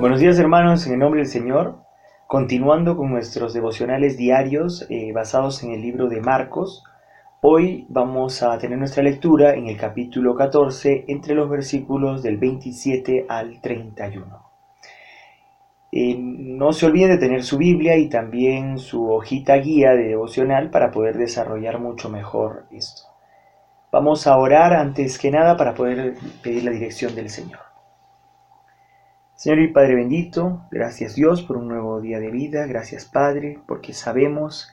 Buenos días hermanos, en el nombre del Señor, continuando con nuestros devocionales diarios eh, basados en el libro de Marcos, hoy vamos a tener nuestra lectura en el capítulo 14 entre los versículos del 27 al 31. Eh, no se olviden de tener su Biblia y también su hojita guía de devocional para poder desarrollar mucho mejor esto. Vamos a orar antes que nada para poder pedir la dirección del Señor. Señor y Padre bendito, gracias Dios por un nuevo día de vida, gracias Padre, porque sabemos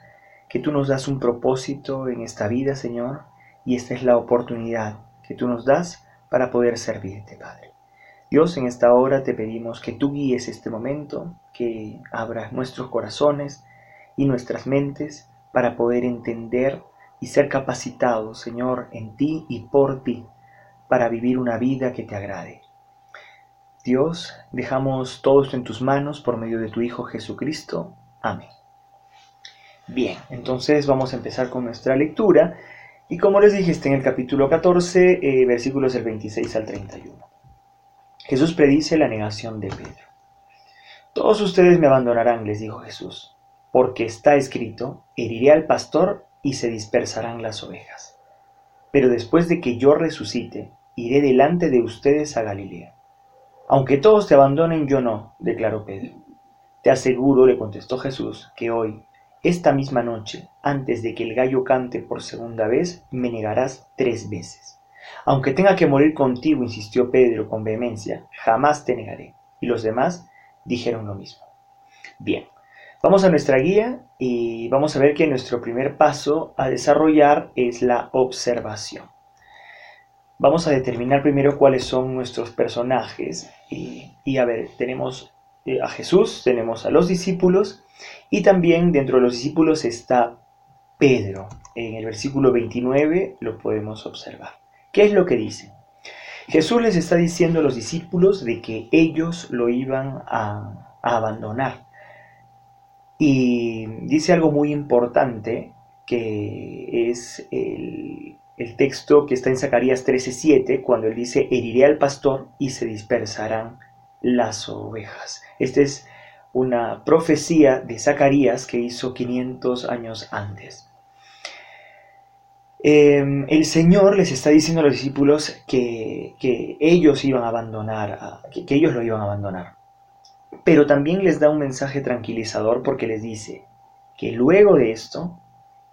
que tú nos das un propósito en esta vida, Señor, y esta es la oportunidad que tú nos das para poder servirte, Padre. Dios, en esta hora te pedimos que tú guíes este momento, que abras nuestros corazones y nuestras mentes para poder entender y ser capacitados, Señor, en ti y por ti, para vivir una vida que te agrade. Dios, dejamos todo esto en tus manos por medio de tu Hijo Jesucristo. Amén. Bien, entonces vamos a empezar con nuestra lectura. Y como les dije, está en el capítulo 14, eh, versículos del 26 al 31. Jesús predice la negación de Pedro. Todos ustedes me abandonarán, les dijo Jesús, porque está escrito, heriré al pastor y se dispersarán las ovejas. Pero después de que yo resucite, iré delante de ustedes a Galilea. Aunque todos te abandonen, yo no, declaró Pedro. Te aseguro, le contestó Jesús, que hoy, esta misma noche, antes de que el gallo cante por segunda vez, me negarás tres veces. Aunque tenga que morir contigo, insistió Pedro con vehemencia, jamás te negaré. Y los demás dijeron lo mismo. Bien, vamos a nuestra guía y vamos a ver que nuestro primer paso a desarrollar es la observación. Vamos a determinar primero cuáles son nuestros personajes. Y, a ver, tenemos eh, a Jesús, tenemos a los discípulos y también dentro de los discípulos está Pedro. En el versículo 29 lo podemos observar. ¿Qué es lo que dice? Jesús les está diciendo a los discípulos de que ellos lo iban a, abandonar. Y dice algo muy importante que es el, el texto que está en Zacarías 13:7, cuando él dice, heriré al pastor y se dispersarán las ovejas. Esta es una profecía de Zacarías que hizo 500 años antes. Em, el Señor les está diciendo a los discípulos que, ellos iban a abandonar, que, que ellos lo iban a abandonar. Pero también les da un mensaje tranquilizador porque les dice que luego de esto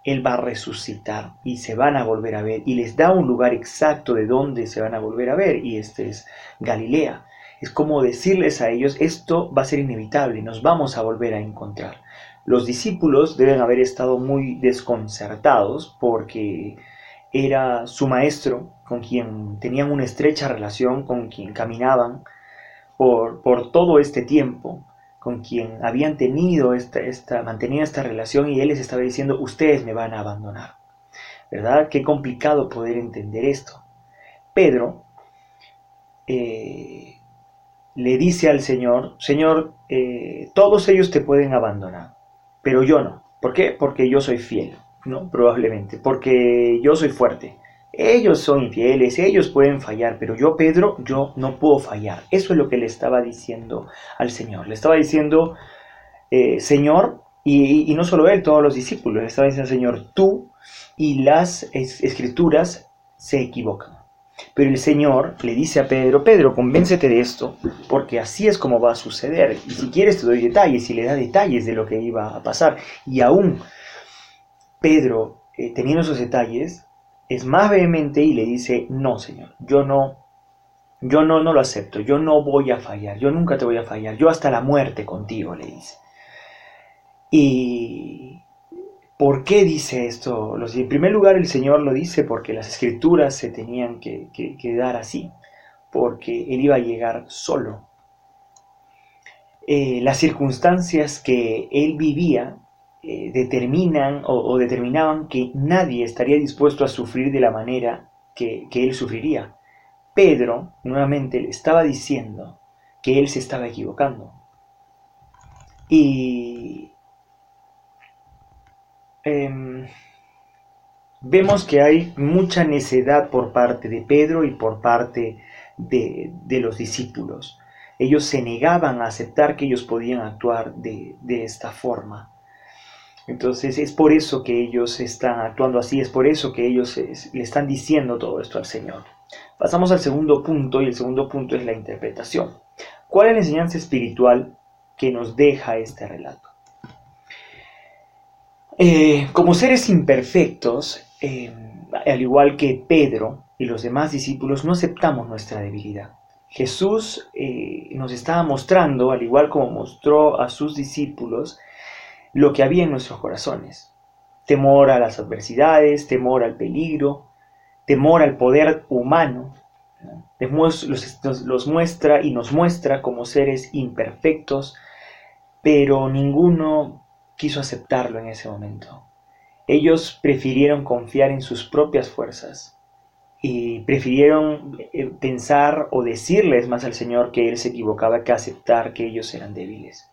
él va a resucitar y se van a volver a ver y les da un lugar exacto de dónde se van a volver a ver y este es Galilea. Es como decirles a ellos, esto va a ser inevitable, nos vamos a volver a encontrar. Los discípulos deben haber estado muy desconcertados porque era su maestro con quien tenían una estrecha relación, con quien caminaban por, por todo este tiempo con quien habían tenido esta, esta, mantenido esta relación y él les estaba diciendo, ustedes me van a abandonar. ¿Verdad? Qué complicado poder entender esto. Pedro eh, le dice al Señor, Señor, eh, todos ellos te pueden abandonar, pero yo no. ¿Por qué? Porque yo soy fiel, ¿no? Probablemente, porque yo soy fuerte. Ellos son infieles, ellos pueden fallar, pero yo, Pedro, yo no puedo fallar. Eso es lo que le estaba diciendo al Señor. Le estaba diciendo, eh, Señor, y, no solo él, todos los discípulos, le estaba diciendo, Señor, tú y las escrituras se equivocan. Pero el Señor le dice a Pedro, Pedro, convéncete de esto, porque así es como va a suceder. Y si quieres te doy detalles, y le da detalles de lo que iba a pasar. Y aún Pedro, eh, teniendo esos detalles, es más vehemente y le dice, no, Señor, yo no, yo no, no lo acepto, yo no voy a fallar, yo nunca te voy a fallar, yo hasta la muerte contigo, le dice. Y ¿por qué dice esto? En primer lugar, el Señor lo dice porque las escrituras se tenían que, dar así, porque Él iba a llegar solo. Eh, las circunstancias que Él vivía eh, determinan o, determinaban que nadie estaría dispuesto a sufrir de la manera que, él sufriría. Pedro nuevamente le estaba diciendo que él se estaba equivocando. Y em, vemos que hay mucha necedad por parte de Pedro y por parte de, los discípulos. Ellos se negaban a aceptar que ellos podían actuar de, esta forma. Entonces es por eso que ellos están actuando así, es por eso que ellos le están diciendo todo esto al Señor. Pasamos al segundo punto y el segundo punto es la interpretación. ¿Cuál es la enseñanza espiritual que nos deja este relato? Eh, como seres imperfectos, eh, al igual que Pedro y los demás discípulos, no aceptamos nuestra debilidad. Jesús eh, nos estaba mostrando, al igual como mostró a sus discípulos, lo que había en nuestros corazones. Temor a las adversidades, temor al peligro, temor al poder humano. Los, los muestra y nos muestra como seres imperfectos, pero ninguno quiso aceptarlo en ese momento. Ellos prefirieron confiar en sus propias fuerzas y prefirieron eh, pensar o decirles más al Señor que Él se equivocaba que aceptar que ellos eran débiles.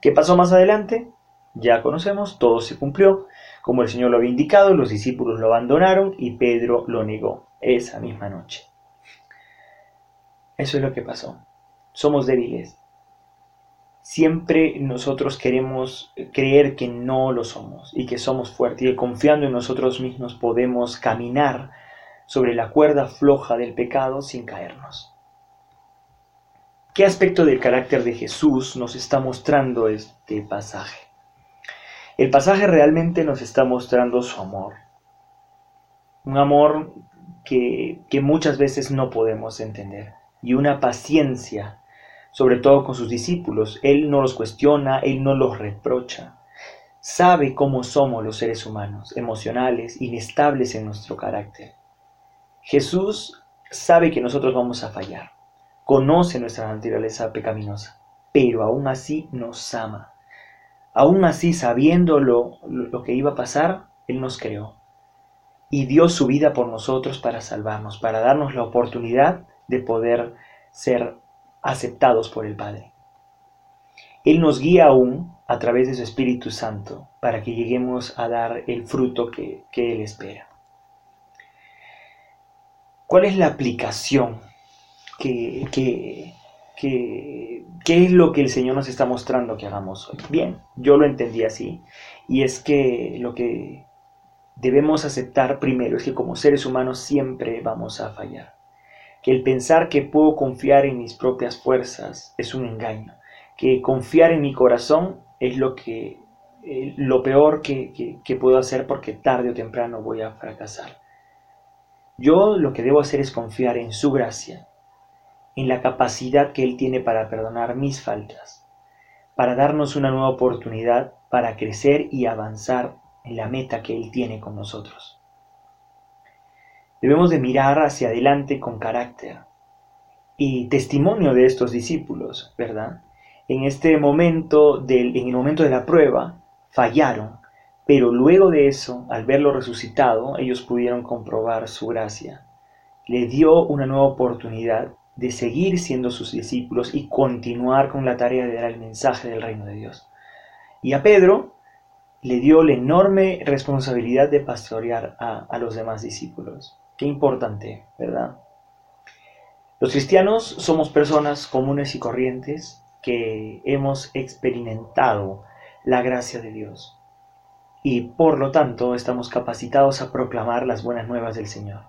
¿Qué pasó más adelante? Ya conocemos, todo se cumplió. Como el Señor lo había indicado, los discípulos lo abandonaron y Pedro lo negó esa misma noche. Eso es lo que pasó. Somos débiles, siempre nosotros queremos creer que no lo somos y que somos fuertes y que confiando en nosotros mismos podemos caminar sobre la cuerda floja del pecado sin caernos. ¿Qué aspecto del carácter de Jesús nos está mostrando este pasaje? El pasaje realmente nos está mostrando su amor. Un amor que, que muchas veces no podemos entender y una paciencia sobre todo con sus discípulos. Él no los cuestiona, Él no los reprocha. Sabe cómo somos los seres humanos, emocionales, inestables en nuestro carácter. Jesús sabe que nosotros vamos a fallar, conoce nuestra naturaleza pecaminosa, pero aún así nos ama. Aún así, sabiendo lo, lo que iba a pasar, Él nos creó y dio su vida por nosotros para salvarnos, para darnos la oportunidad de poder ser aceptados por el Padre. Él nos guía aún a través de su Espíritu Santo para que lleguemos a dar el fruto que, Él espera. ¿Cuál es la aplicación? ¿Qué, qué es lo que el Señor nos está mostrando que hagamos hoy? Bien, yo lo entendí así. Y es que lo que debemos aceptar primero es que como seres humanos siempre vamos a fallar que el pensar que puedo confiar en mis propias fuerzas es un engaño, que confiar en mi corazón es lo que eh, lo peor que, que puedo hacer porque tarde o temprano voy a fracasar. Yo lo que debo hacer es confiar en su gracia, en la capacidad que Él tiene para perdonar mis faltas, para darnos una nueva oportunidad para crecer y avanzar en la meta que Él tiene con nosotros. Debemos de mirar hacia adelante con carácter y testimonio de estos discípulos, ¿verdad? En este momento, del, en el momento de la prueba, fallaron, pero luego de eso, al verlo resucitado, ellos pudieron comprobar su gracia. Le dio una nueva oportunidad de seguir siendo sus discípulos y continuar con la tarea de dar el mensaje del reino de Dios. Y a Pedro le dio la enorme responsabilidad de pastorear a, a los demás discípulos. Qué importante, ¿verdad? Los cristianos somos personas comunes y corrientes que hemos experimentado la gracia de Dios y por lo tanto estamos capacitados a proclamar las buenas nuevas del Señor.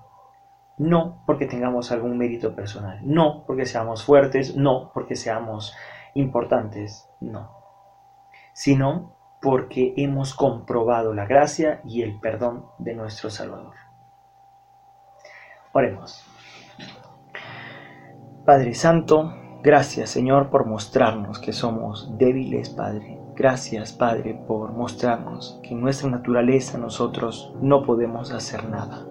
No porque tengamos algún mérito personal, no porque seamos fuertes, no porque seamos importantes, no, sino porque hemos comprobado la gracia y el perdón de nuestro Salvador. Oremos. Padre Santo, gracias Señor por mostrarnos que somos débiles, Padre. Gracias, Padre, por mostrarnos que en nuestra naturaleza nosotros no podemos hacer nada.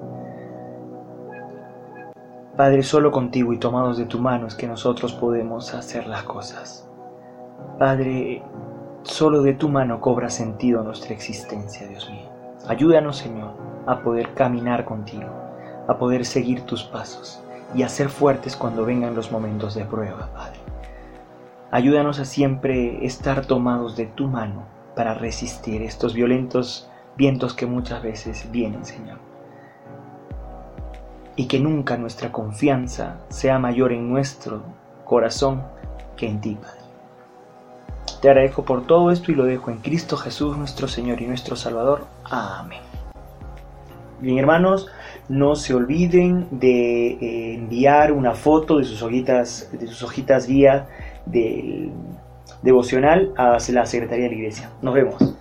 Padre, solo contigo y tomados de tu mano es que nosotros podemos hacer las cosas. Padre, solo de tu mano cobra sentido nuestra existencia, Dios mío. Ayúdanos, Señor, a poder caminar contigo a poder seguir tus pasos y a ser fuertes cuando vengan los momentos de prueba, Padre. Ayúdanos a siempre estar tomados de tu mano para resistir estos violentos vientos que muchas veces vienen, Señor. y que nunca nuestra confianza sea mayor en nuestro corazón que en ti, Padre. Te agradezco por todo esto y lo dejo en Cristo Jesús, nuestro Señor y nuestro Salvador. Amén. Bien, hermanos, no se olviden de eh, enviar una foto de sus hojitas, de sus hojitas guía del devocional a la Secretaría de la Iglesia. Nos vemos.